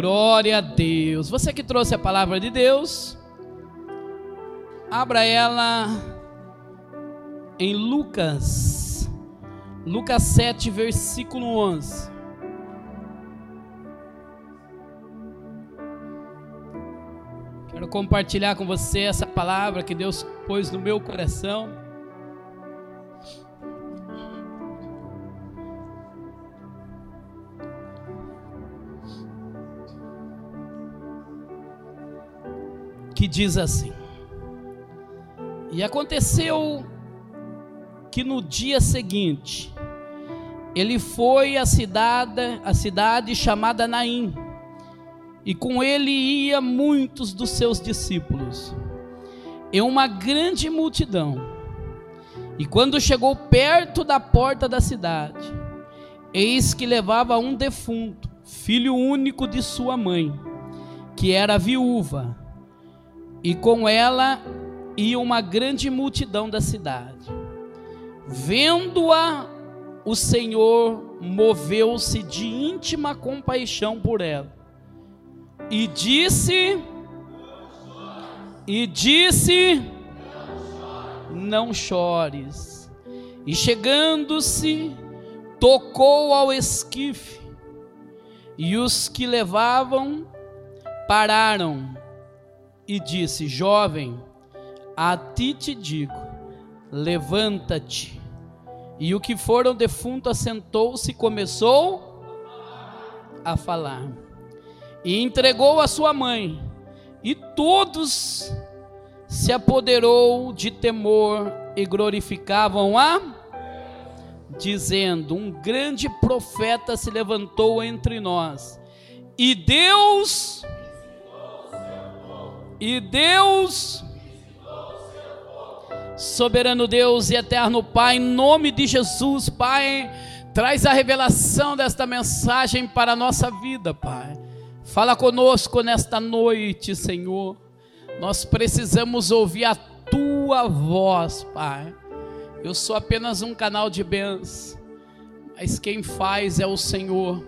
Glória a Deus. Você que trouxe a palavra de Deus, abra ela em Lucas, Lucas 7, versículo 11. Quero compartilhar com você essa palavra que Deus pôs no meu coração. Que diz assim: E aconteceu que no dia seguinte ele foi à cidade, a cidade chamada Naim e com ele ia muitos dos seus discípulos, e uma grande multidão. E quando chegou perto da porta da cidade, eis que levava um defunto, filho único de sua mãe, que era viúva, e com ela ia uma grande multidão da cidade. Vendo-a, o Senhor moveu-se de íntima compaixão por ela e disse, e disse, não chores. E chegando-se, tocou ao esquife, e os que levavam pararam, e disse: Jovem, a ti te digo, levanta-te. E o que foram defunto assentou-se e começou a falar e entregou a sua mãe, e todos se apoderou de temor e glorificavam a dizendo: Um grande profeta se levantou entre nós. E Deus e Deus soberano Deus e eterno Pai, em nome de Jesus, Pai, traz a revelação desta mensagem para a nossa vida, Pai. Fala conosco nesta noite, Senhor. Nós precisamos ouvir a tua voz, Pai. Eu sou apenas um canal de bênçãos, mas quem faz é o Senhor.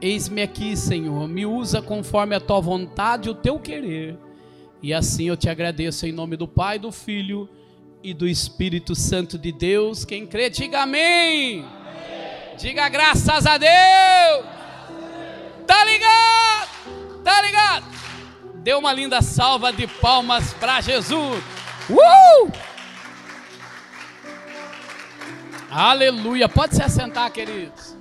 Eis-me aqui, Senhor. Me usa conforme a tua vontade e o teu querer. E assim eu te agradeço em nome do Pai, do Filho e do Espírito Santo de Deus. Quem crê, diga amém. amém. Diga graças a Deus. Tá ligado? Tá ligado? Dê uma linda salva de palmas para Jesus. Uh! Aleluia. Pode se assentar, queridos.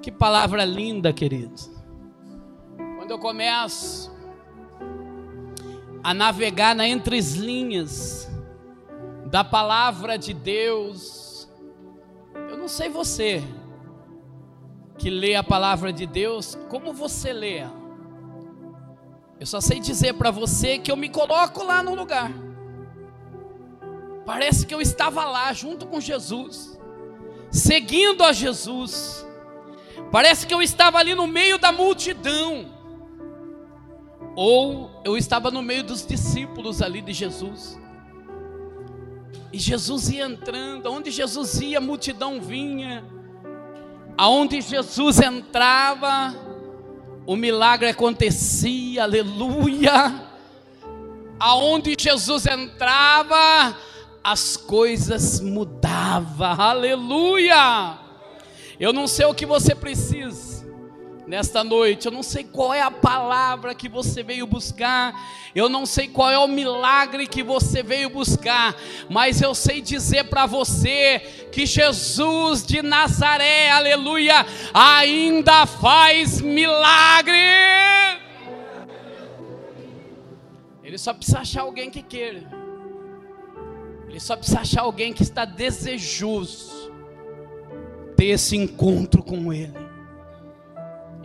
Que palavra linda, queridos. Quando eu começo a navegar na entre as linhas da palavra de Deus, eu não sei você, que lê a palavra de Deus, como você lê? Eu só sei dizer para você que eu me coloco lá no lugar. Parece que eu estava lá junto com Jesus, seguindo a Jesus. Parece que eu estava ali no meio da multidão. Ou eu estava no meio dos discípulos ali de Jesus. E Jesus ia entrando, onde Jesus ia, a multidão vinha aonde Jesus entrava, o milagre acontecia, aleluia. Aonde Jesus entrava, as coisas mudavam, aleluia. Eu não sei o que você precisa, nesta noite. Eu não sei qual é a palavra que você veio buscar, eu não sei qual é o milagre que você veio buscar, mas eu sei dizer para você que Jesus de Nazaré, aleluia, ainda faz milagre. Ele só precisa achar alguém que queira. Ele só precisa achar alguém que está desejoso ter esse encontro com Ele.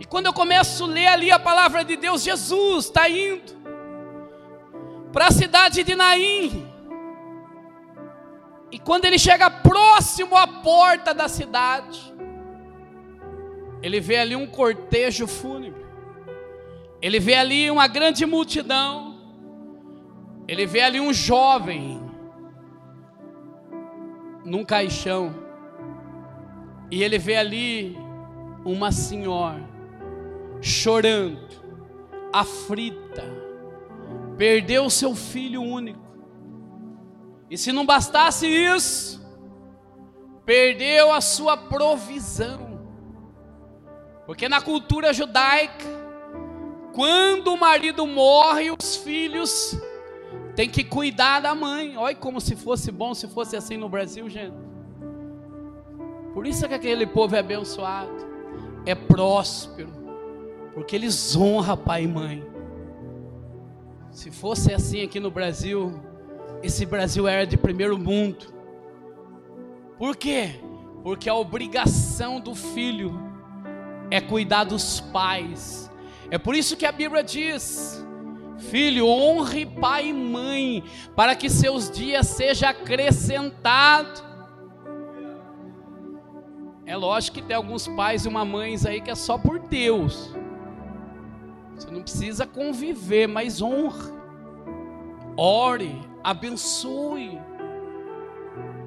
E quando eu começo a ler ali a palavra de Deus, Jesus está indo para a cidade de Naim. E quando ele chega próximo à porta da cidade, ele vê ali um cortejo fúnebre. Ele vê ali uma grande multidão. Ele vê ali um jovem num caixão. E ele vê ali uma senhora chorando, aflita, perdeu seu filho único. E se não bastasse isso, perdeu a sua provisão. Porque na cultura judaica, quando o marido morre, os filhos têm que cuidar da mãe. Olha como se fosse bom se fosse assim no Brasil, gente. Por isso que aquele povo é abençoado, é próspero, porque eles honram pai e mãe. Se fosse assim aqui no Brasil, esse Brasil era de primeiro mundo. Por quê? Porque a obrigação do filho é cuidar dos pais. É por isso que a Bíblia diz: Filho, honre pai e mãe, para que seus dias sejam acrescentados. É lógico que tem alguns pais e uma mães aí que é só por Deus. Você não precisa conviver, mas honre. Ore, abençoe.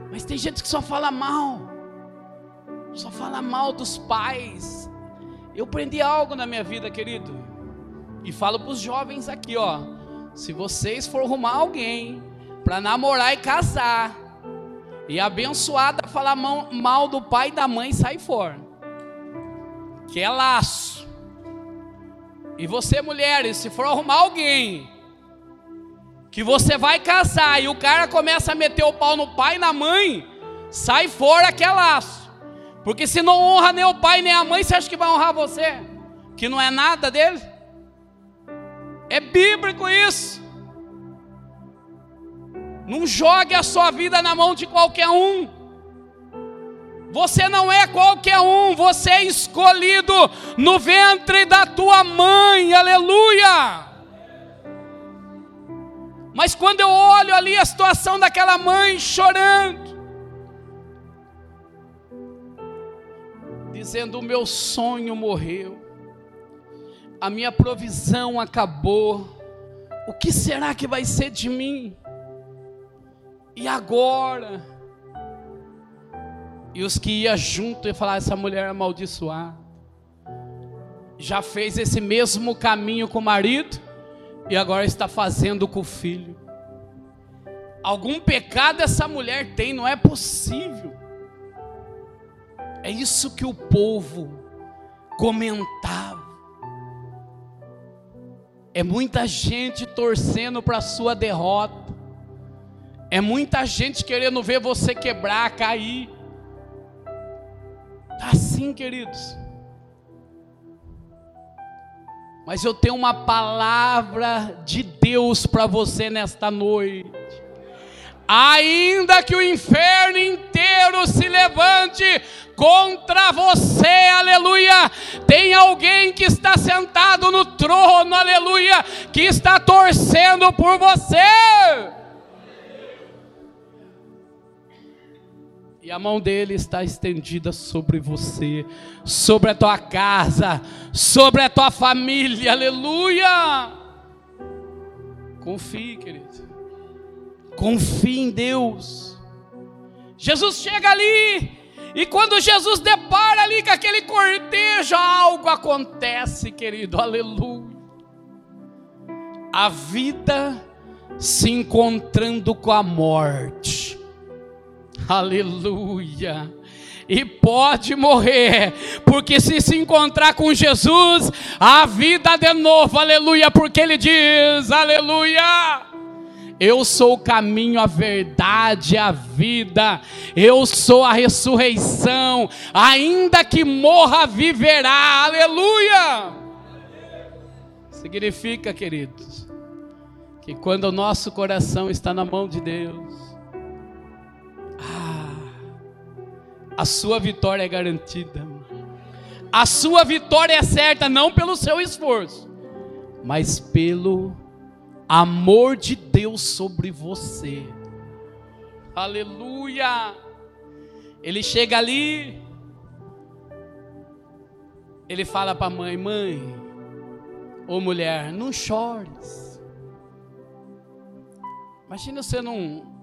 Mas tem gente que só fala mal. Só fala mal dos pais. Eu aprendi algo na minha vida, querido. E falo para os jovens aqui, ó. Se vocês for arrumar alguém para namorar e casar, e abençoada falar mal do pai e da mãe, sai fora. Que é laço. E você, mulheres, se for arrumar alguém que você vai casar e o cara começa a meter o pau no pai e na mãe, sai fora que é laço. Porque se não honra nem o pai nem a mãe, você acha que vai honrar você? Que não é nada dele? É bíblico isso. Não jogue a sua vida na mão de qualquer um. Você não é qualquer um, você é escolhido no ventre da tua mãe, aleluia. Mas quando eu olho ali a situação daquela mãe chorando, dizendo: O meu sonho morreu, a minha provisão acabou, o que será que vai ser de mim? E agora? E os que iam junto e falar: essa mulher é amaldiçoada. Já fez esse mesmo caminho com o marido e agora está fazendo com o filho. Algum pecado essa mulher tem, não é possível. É isso que o povo comentava. É muita gente torcendo para a sua derrota. É muita gente querendo ver você quebrar, cair. Assim, queridos. Mas eu tenho uma palavra de Deus para você nesta noite. Ainda que o inferno inteiro se levante contra você, aleluia. Tem alguém que está sentado no trono, aleluia, que está torcendo por você. E a mão dele está estendida sobre você, sobre a tua casa, sobre a tua família, aleluia. Confie, querido. Confie em Deus. Jesus chega ali, e quando Jesus depara ali com aquele cortejo, algo acontece, querido, aleluia. A vida se encontrando com a morte Aleluia. E pode morrer, porque se se encontrar com Jesus, a vida de novo, aleluia, porque ele diz, aleluia. Eu sou o caminho, a verdade, a vida. Eu sou a ressurreição. Ainda que morra, viverá. Aleluia. Significa, queridos, que quando o nosso coração está na mão de Deus, a sua vitória é garantida. A sua vitória é certa não pelo seu esforço, mas pelo amor de Deus sobre você. Aleluia! Ele chega ali, ele fala para a mãe: Mãe, ô mulher, não chores. Imagina você não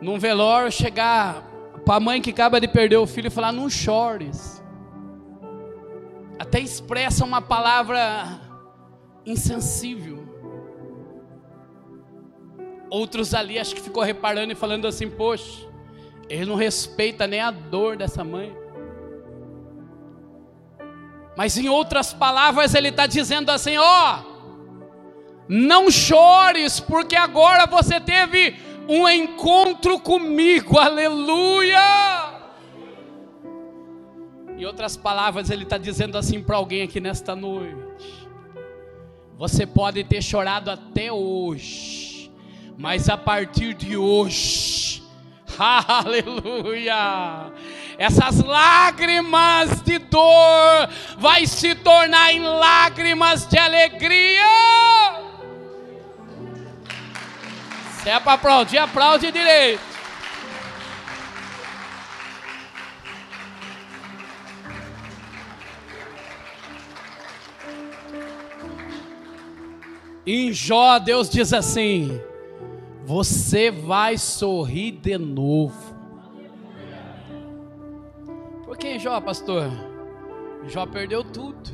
num velório chegar para a mãe que acaba de perder o filho e falar: Não chores. até expressa uma palavra insensível. Outros ali acho que ficou reparando e falando assim: "Poxa, ele não respeita nem a dor dessa mãe". Mas em outras palavras ele está dizendo assim: ó, não chores, porque agora você teve um encontro comigo, aleluia. Em outras palavras, ele está dizendo assim para alguém aqui nesta noite: você pode ter chorado até hoje, mas a partir de hoje, aleluia, essas lágrimas de dor vai se tornar em lágrimas de alegria. Se é para aplaudir, aplaude direito. Em Jó, Deus diz assim: Você vai sorrir de novo. Por que Jó, pastor? Jó perdeu tudo,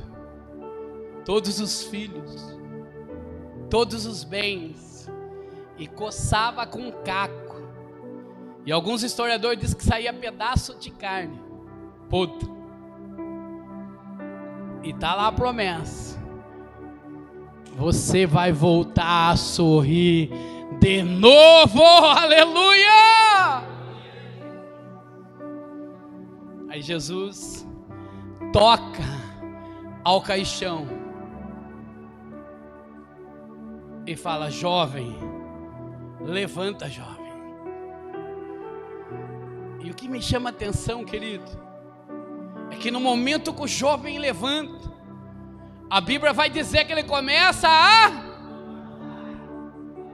todos os filhos, todos os bens, e coçava com um caco. E alguns historiadores dizem que saía pedaço de carne, podre. E tá lá a promessa você vai voltar a sorrir de novo, aleluia! Aí Jesus toca ao caixão e fala: Jovem, levanta, jovem. E o que me chama a atenção, querido, é que no momento que o jovem levanta, a Bíblia vai dizer que ele começa a.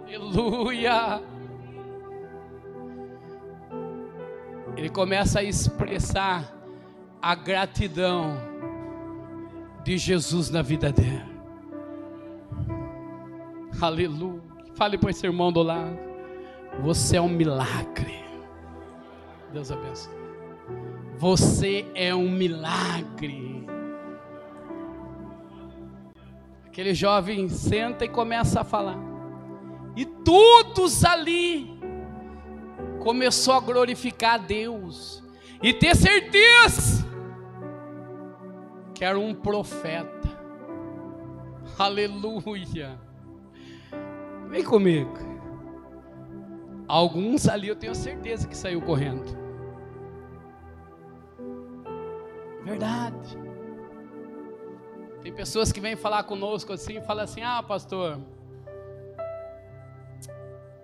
Aleluia! Ele começa a expressar a gratidão de Jesus na vida dele. Aleluia. Fale para esse irmão do lado. Você é um milagre. Deus abençoe. Você é um milagre. Aquele jovem senta e começa a falar. E todos ali começou a glorificar a Deus e ter certeza que era um profeta. Aleluia. Vem comigo. Alguns ali eu tenho certeza que saiu correndo. Verdade. Tem pessoas que vêm falar conosco assim e falam assim: Ah, pastor,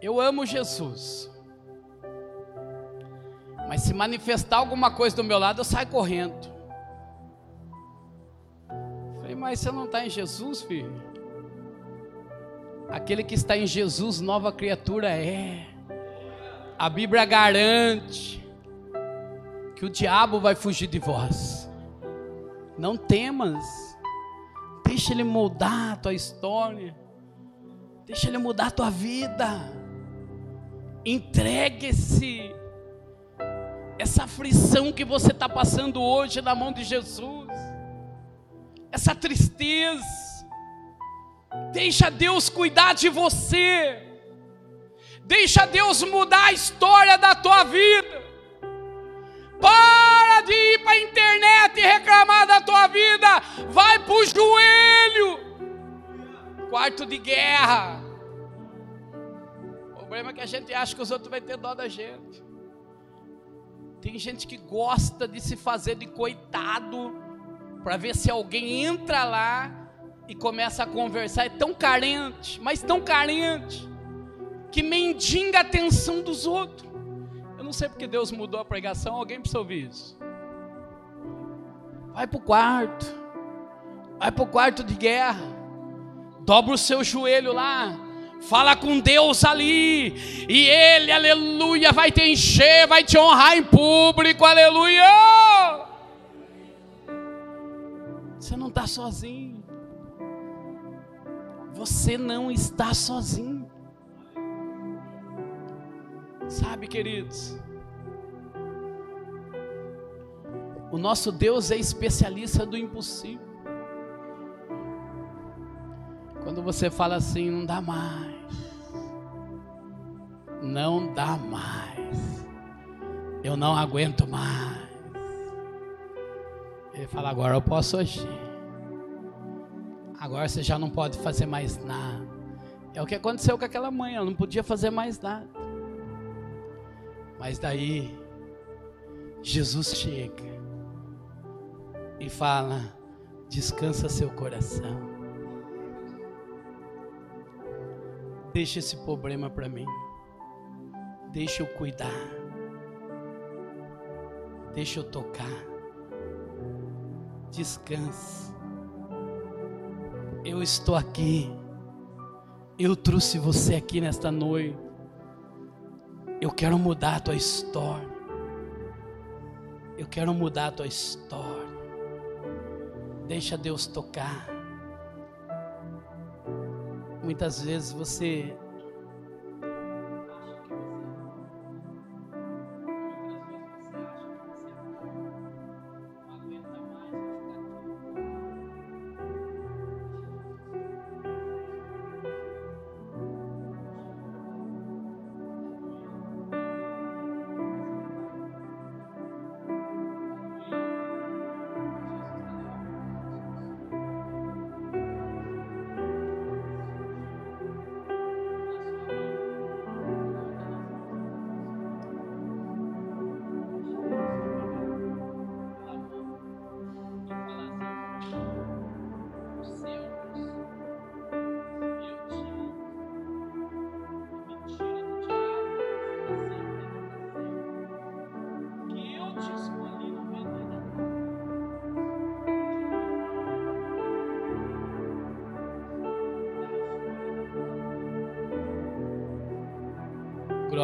eu amo Jesus, mas se manifestar alguma coisa do meu lado, eu saio correndo. falei, mas você não está em Jesus, filho? Aquele que está em Jesus, nova criatura é. A Bíblia garante que o diabo vai fugir de vós. Não temas. Deixa Ele mudar a tua história. Deixa Ele mudar a tua vida. Entregue-se. Essa aflição que você está passando hoje na mão de Jesus. Essa tristeza. Deixa Deus cuidar de você. Deixa Deus mudar a história da tua vida. Para de ir para a internet e reclamar da tua vida. Vai para o joelho. Quarto de guerra. O problema é que a gente acha que os outros vão ter dó da gente. Tem gente que gosta de se fazer de coitado para ver se alguém entra lá e começa a conversar. É tão carente, mas tão carente, que mendiga a atenção dos outros não sei porque Deus mudou a pregação, alguém precisa ouvir isso. Vai para o quarto, vai para o quarto de guerra, dobra o seu joelho lá, fala com Deus ali, e Ele, aleluia, vai te encher, vai te honrar em público, aleluia. Você não está sozinho, você não está sozinho. Sabe, queridos? O nosso Deus é especialista do impossível. Quando você fala assim, não dá mais. Não dá mais. Eu não aguento mais. Ele fala agora, eu posso agir. Agora você já não pode fazer mais nada. É o que aconteceu com aquela mãe, ela não podia fazer mais nada. Mas daí, Jesus chega e fala: descansa seu coração. Deixa esse problema para mim. Deixa eu cuidar. Deixa eu tocar. Descanse. Eu estou aqui. Eu trouxe você aqui nesta noite. Eu quero mudar a tua história. Eu quero mudar a tua história. Deixa Deus tocar. Muitas vezes você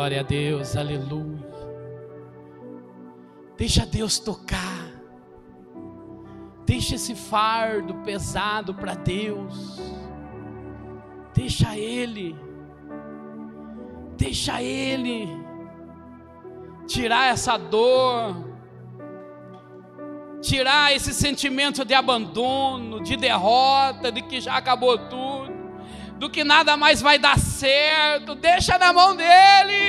Glória a Deus, aleluia. Deixa Deus tocar. Deixa esse fardo pesado para Deus. Deixa Ele. Deixa Ele tirar essa dor. Tirar esse sentimento de abandono, de derrota, de que já acabou tudo do que nada mais vai dar certo. Deixa na mão dele.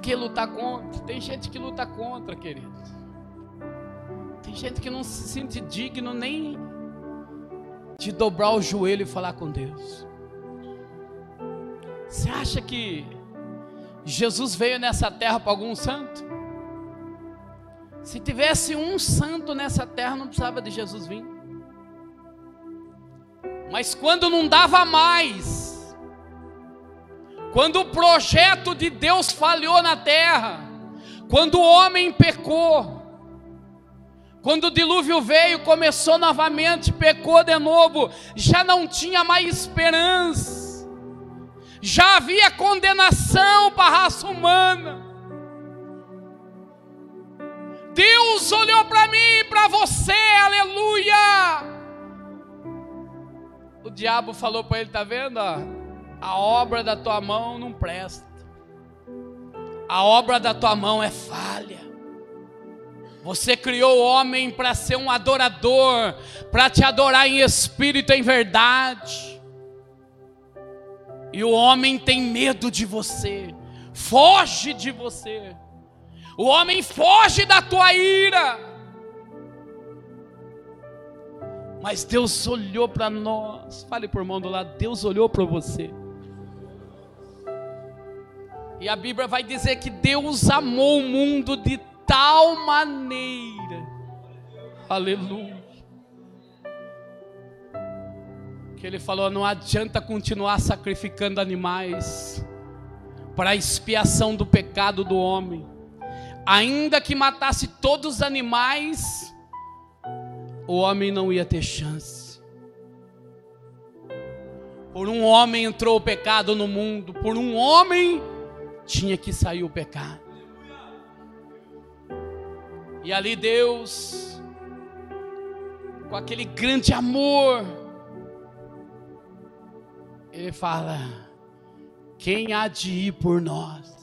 Que lutar contra? Tem gente que luta contra, querido. Tem gente que não se sente digno nem de dobrar o joelho e falar com Deus. Você acha que Jesus veio nessa terra para algum santo? Se tivesse um santo nessa terra, não precisava de Jesus vir. Mas quando não dava mais, quando o projeto de Deus falhou na terra, quando o homem pecou, quando o dilúvio veio, começou novamente, pecou de novo, já não tinha mais esperança, já havia condenação para a raça humana. Deus olhou para mim e para você, aleluia. O diabo falou para ele: tá vendo? A obra da tua mão não presta, a obra da tua mão é falha. Você criou o homem para ser um adorador, para te adorar em espírito e em verdade. E o homem tem medo de você, foge de você. O homem foge da tua ira. Mas Deus olhou para nós. Fale por mão do lado, Deus olhou para você. E a Bíblia vai dizer que Deus amou o mundo de tal maneira. Aleluia. Que ele falou: não adianta continuar sacrificando animais para a expiação do pecado do homem ainda que matasse todos os animais, o homem não ia ter chance. Por um homem entrou o pecado no mundo, por um homem tinha que sair o pecado. E ali Deus, com aquele grande amor, Ele fala: quem há de ir por nós?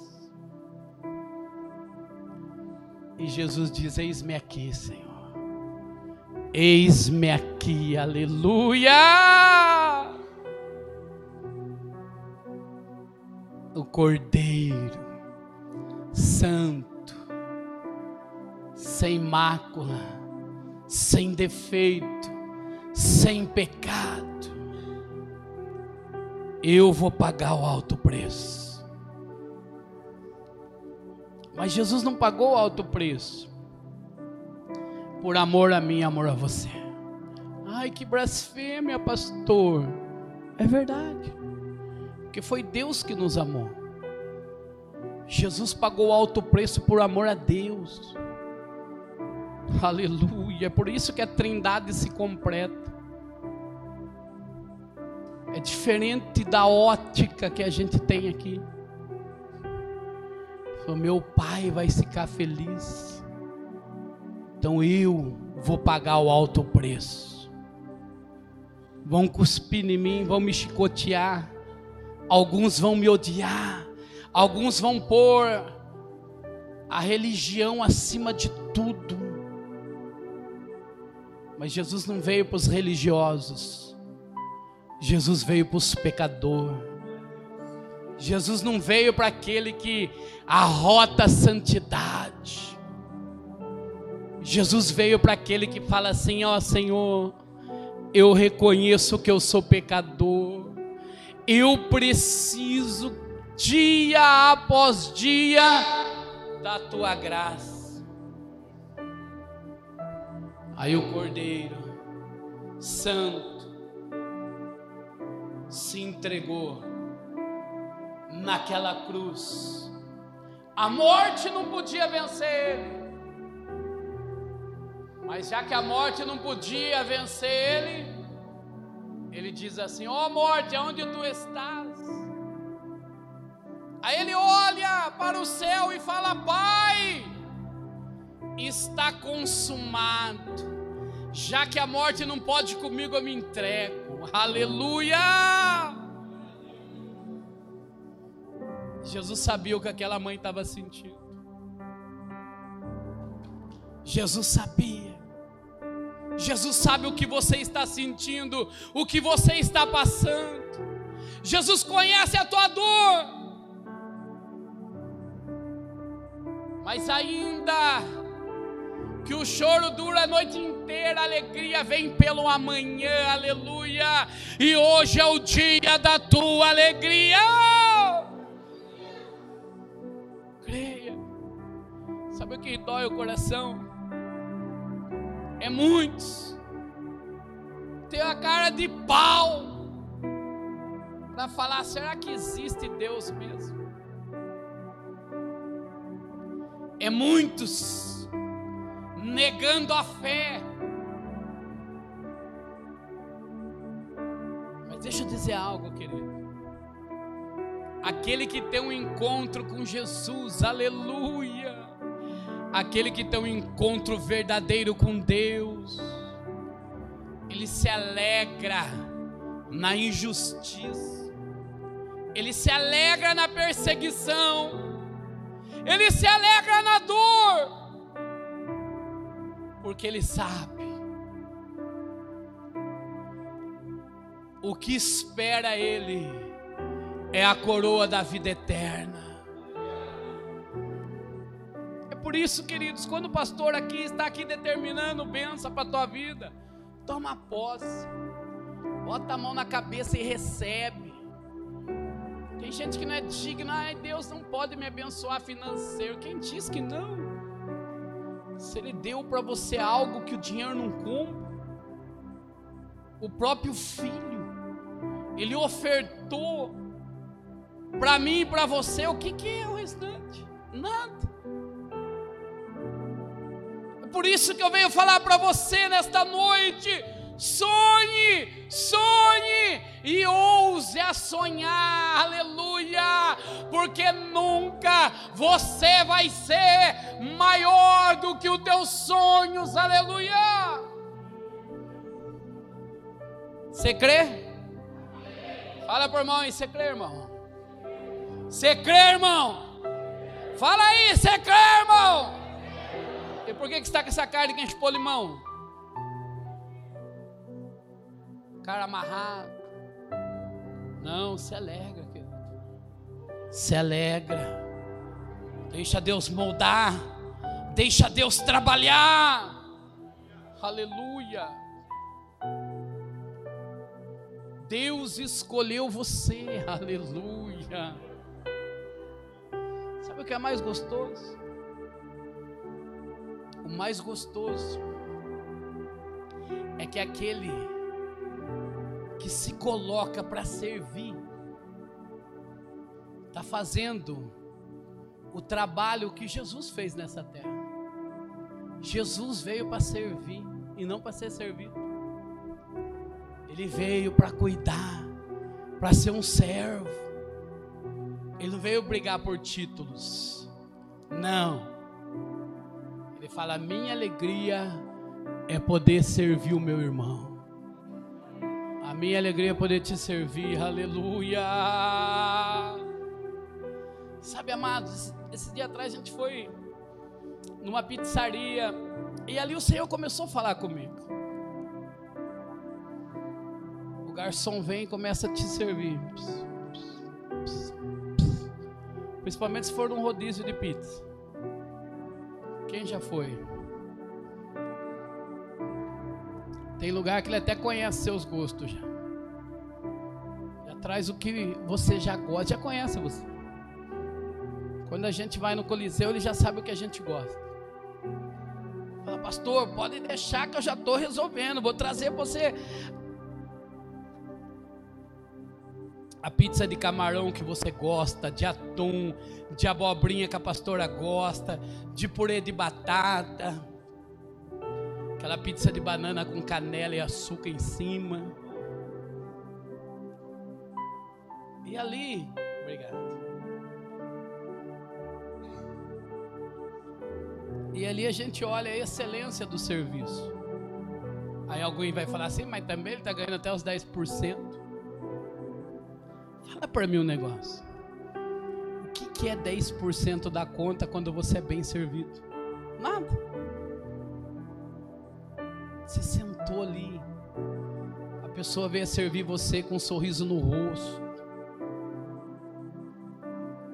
E Jesus diz: Eis-me aqui, Senhor. Eis-me aqui, aleluia! O Cordeiro Santo, sem mácula, sem defeito, sem pecado. Eu vou pagar o alto preço. Mas Jesus não pagou o alto preço por amor a mim, amor a você. Ai, que blasfêmia, pastor. É verdade. Porque foi Deus que nos amou. Jesus pagou alto preço por amor a Deus. Aleluia. É por isso que a Trindade se completa. É diferente da ótica que a gente tem aqui. O meu pai vai ficar feliz. Então eu vou pagar o alto preço. Vão cuspir em mim, vão me chicotear. Alguns vão me odiar. Alguns vão pôr a religião acima de tudo. Mas Jesus não veio para os religiosos. Jesus veio para os pecadores. Jesus não veio para aquele que arrota a santidade. Jesus veio para aquele que fala assim: Ó Senhor, eu reconheço que eu sou pecador, eu preciso, dia após dia, da tua graça. Aí o Cordeiro Santo se entregou naquela cruz. A morte não podia vencer ele. Mas já que a morte não podia vencer ele, ele diz assim: Ó oh, morte, aonde tu estás? Aí ele olha para o céu e fala: Pai, está consumado. Já que a morte não pode comigo, eu me entrego. Aleluia! Jesus sabia o que aquela mãe estava sentindo. Jesus sabia. Jesus sabe o que você está sentindo, o que você está passando. Jesus conhece a tua dor. Mas ainda que o choro dura a noite inteira, a alegria vem pelo amanhã, aleluia. E hoje é o dia da tua alegria. Sabe o que dói o coração? É muitos. Tem a cara de pau para falar: será que existe Deus mesmo? É muitos negando a fé. Mas deixa eu dizer algo, querido. Aquele que tem um encontro com Jesus, aleluia aquele que tem um encontro verdadeiro com Deus, ele se alegra na injustiça, ele se alegra na perseguição, ele se alegra na dor, porque ele sabe o que espera ele é a coroa da vida eterna por isso, queridos, quando o pastor aqui está aqui determinando bênção para a tua vida, toma posse, bota a mão na cabeça e recebe. Tem gente que não é digna, ai Deus não pode me abençoar financeiro. Quem diz que não? Se Ele deu para você algo que o dinheiro não compra, o próprio filho, Ele ofertou para mim e para você, o que, que é o restante? Nada por isso que eu venho falar para você nesta noite. Sonhe, sonhe e ouse a sonhar, aleluia, porque nunca você vai ser maior do que os teus sonhos, aleluia. Você crê? Fala por irmão aí, você crê, irmão? Você crê, irmão? Fala aí, você crê, irmão? por que, que está com essa cara de quem chupou limão? Cara amarrado. Não, se alegra, querido. Se alegra. Deixa Deus moldar. Deixa Deus trabalhar. Aleluia. Deus escolheu você. Aleluia. Sabe o que é mais gostoso? O mais gostoso é que aquele que se coloca para servir está fazendo o trabalho que Jesus fez nessa terra. Jesus veio para servir e não para ser servido. Ele veio para cuidar, para ser um servo. Ele não veio brigar por títulos. Não. Ele fala: minha alegria é poder servir o meu irmão. Minha alegria é poder te servir. Aleluia. Sabe, amados, esse dia atrás a gente foi numa pizzaria e ali o Senhor começou a falar comigo. O garçom vem e começa a te servir. Principalmente se for num rodízio de pizza. Quem já foi? Tem lugar que ele até conhece seus gostos já. Já traz o que você já gosta, já conhece você. Quando a gente vai no Coliseu, ele já sabe o que a gente gosta. Fala, pastor, pode deixar que eu já estou resolvendo. Vou trazer você a pizza de camarão que você gosta, de atum, de abobrinha que a pastora gosta, de purê de batata, aquela pizza de banana com canela e açúcar em cima. E ali, obrigado. E ali a gente olha a excelência do serviço. Aí alguém vai falar assim, mas também ele está ganhando até os 10%. Fala para mim um negócio. O que, que é 10% da conta quando você é bem servido? Nada. Você sentou ali. A pessoa veio servir você com um sorriso no rosto.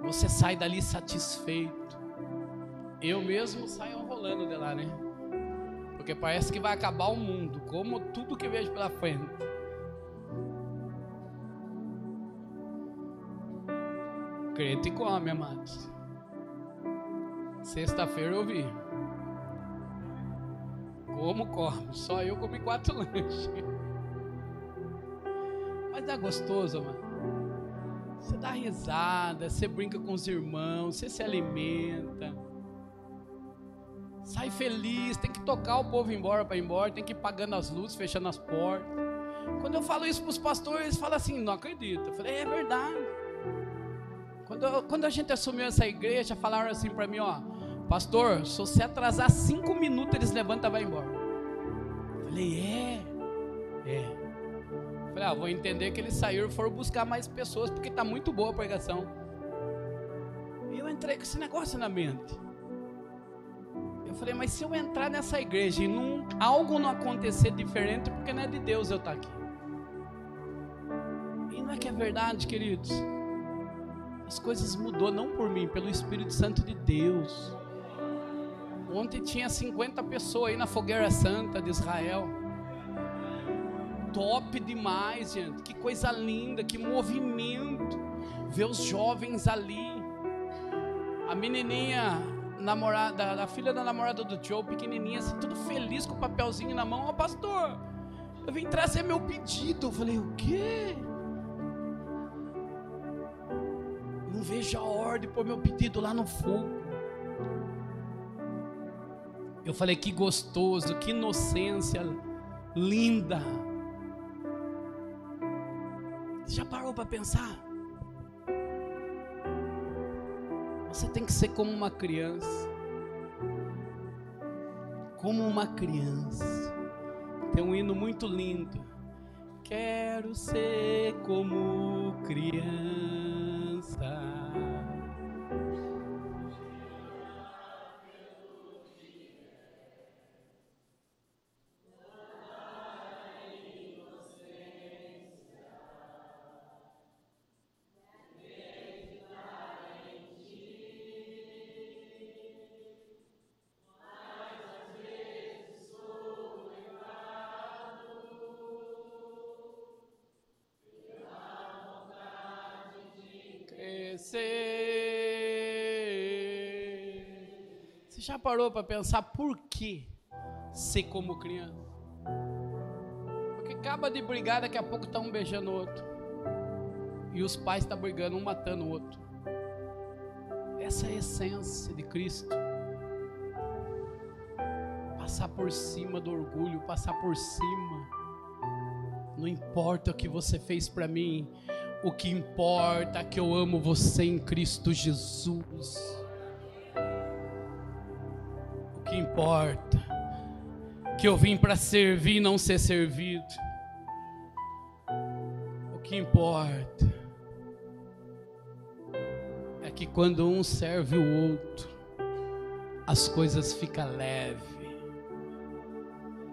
Você sai dali satisfeito. Eu mesmo saio rolando de lá, né? Porque parece que vai acabar o mundo, como tudo que vejo pela frente. Crente come, amados. Sexta-feira eu vi. Como come? Só eu comi quatro lanches. Mas é gostoso, mano. Você dá risada, você brinca com os irmãos, você se alimenta. Sai feliz, tem que tocar o povo embora para ir embora, tem que ir pagando as luzes, fechando as portas. Quando eu falo isso para os pastores, eles falam assim: não acredito. Eu falei: é verdade. Quando, quando a gente assumiu essa igreja, falaram assim para mim: ó, pastor, se você atrasar cinco minutos, eles levantam e vão embora. Falei: é, é. Falei: ah, vou entender que eles saíram e foram buscar mais pessoas, porque está muito boa a pregação. E eu entrei com esse negócio na mente. Eu falei, mas se eu entrar nessa igreja e não, algo não acontecer diferente, porque não é de Deus eu estar aqui. E não é que é verdade, queridos. As coisas mudou não por mim, pelo Espírito Santo de Deus. Ontem tinha 50 pessoas aí na fogueira santa de Israel. Top demais, gente. Que coisa linda, que movimento. Ver os jovens ali. A menininha namorada, a filha da namorada do Joe, pequenininha, assim, tudo feliz com o papelzinho na mão. Ó, oh, pastor, eu vim trazer meu pedido. Eu falei, o quê? Não vejo a hora de pôr meu pedido lá no fogo. Eu falei, que gostoso, que inocência linda. Já parou para pensar? Você tem que ser como uma criança. Como uma criança. Tem um hino muito lindo. Quero ser como criança. Parou para pensar por que ser como criança? Porque acaba de brigar, daqui a pouco tá um beijando o outro. E os pais estão tá brigando, um matando o outro. Essa é a essência de Cristo. Passar por cima do orgulho, passar por cima. Não importa o que você fez para mim, o que importa é que eu amo você em Cristo Jesus. Que importa que eu vim para servir e não ser servido. O que importa é que quando um serve o outro, as coisas ficam leves.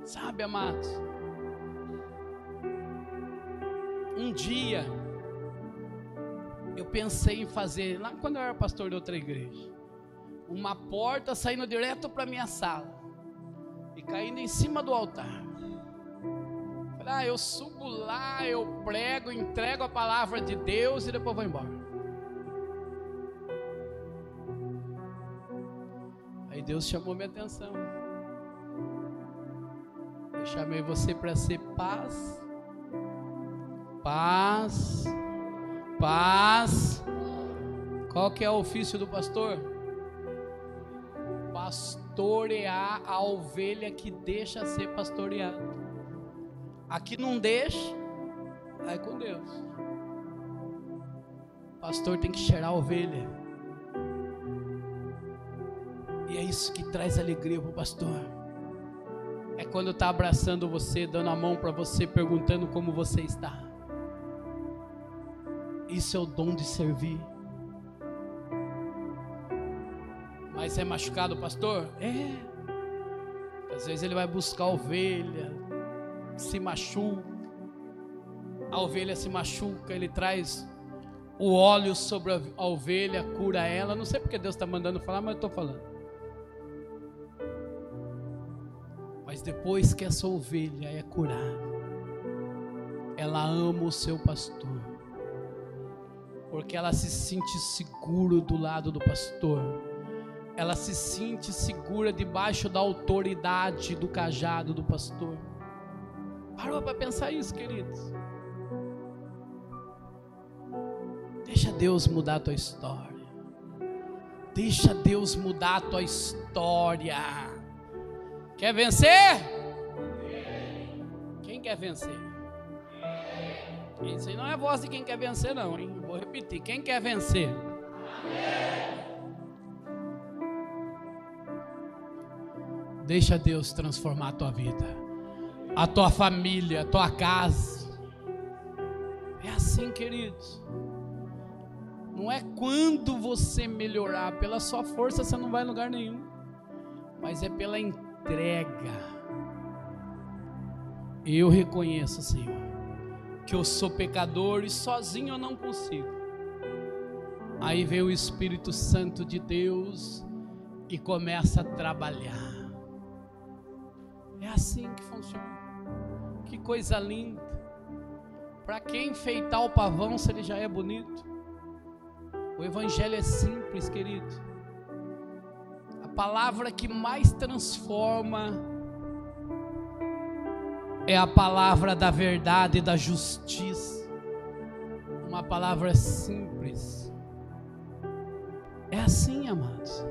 Sabe, amados? Um dia eu pensei em fazer, lá quando eu era pastor de outra igreja, uma porta saindo direto para minha sala e caindo em cima do altar. Falei, ah, eu subo lá, eu prego, entrego a palavra de Deus e depois vou embora. Aí Deus chamou minha atenção. Eu chamei você para ser paz, paz Paz. Qual que é o ofício do pastor? Pastorear a ovelha que deixa ser pastoreada. Aqui não deixa, vai com Deus. O pastor tem que cheirar a ovelha. E é isso que traz alegria para o pastor. É quando está abraçando você, dando a mão para você, perguntando como você está. Isso é o dom de servir. Mas é machucado, pastor? É. Às vezes ele vai buscar a ovelha, se machuca. A ovelha se machuca, ele traz o óleo sobre a ovelha, cura ela. Não sei porque Deus está mandando falar, mas eu estou falando. Mas depois que essa ovelha é curada, ela ama o seu pastor porque ela se sente seguro do lado do pastor. Ela se sente segura debaixo da autoridade do cajado do pastor. Parou para pensar isso, queridos? Deixa Deus mudar a tua história. Deixa Deus mudar a tua história. Quer vencer? Quem quer vencer? Isso aí não é a voz de quem quer vencer, não, hein? Vou repetir: quem quer vencer? Deixa Deus transformar a tua vida, a tua família, a tua casa. É assim, queridos. Não é quando você melhorar, pela sua força você não vai em lugar nenhum, mas é pela entrega. Eu reconheço, Senhor que eu sou pecador e sozinho eu não consigo. Aí vem o Espírito Santo de Deus e começa a trabalhar. É assim que funciona. Que coisa linda. Para quem enfeitar o pavão se ele já é bonito? O Evangelho é simples, querido. A palavra que mais transforma é a palavra da verdade e da justiça. Uma palavra simples. É assim, amados.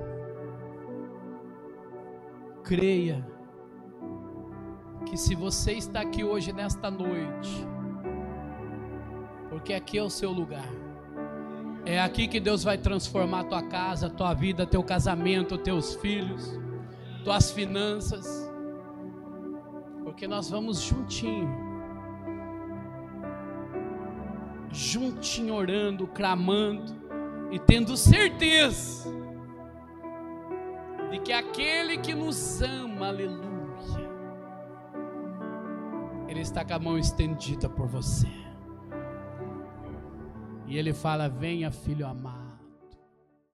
Creia que se você está aqui hoje nesta noite, porque aqui é o seu lugar. É aqui que Deus vai transformar tua casa, tua vida, teu casamento, teus filhos, tuas finanças porque nós vamos juntinho, juntinho orando, clamando e tendo certeza de que aquele que nos ama, aleluia, ele está com a mão estendida por você. E ele fala: Venha, filho amado.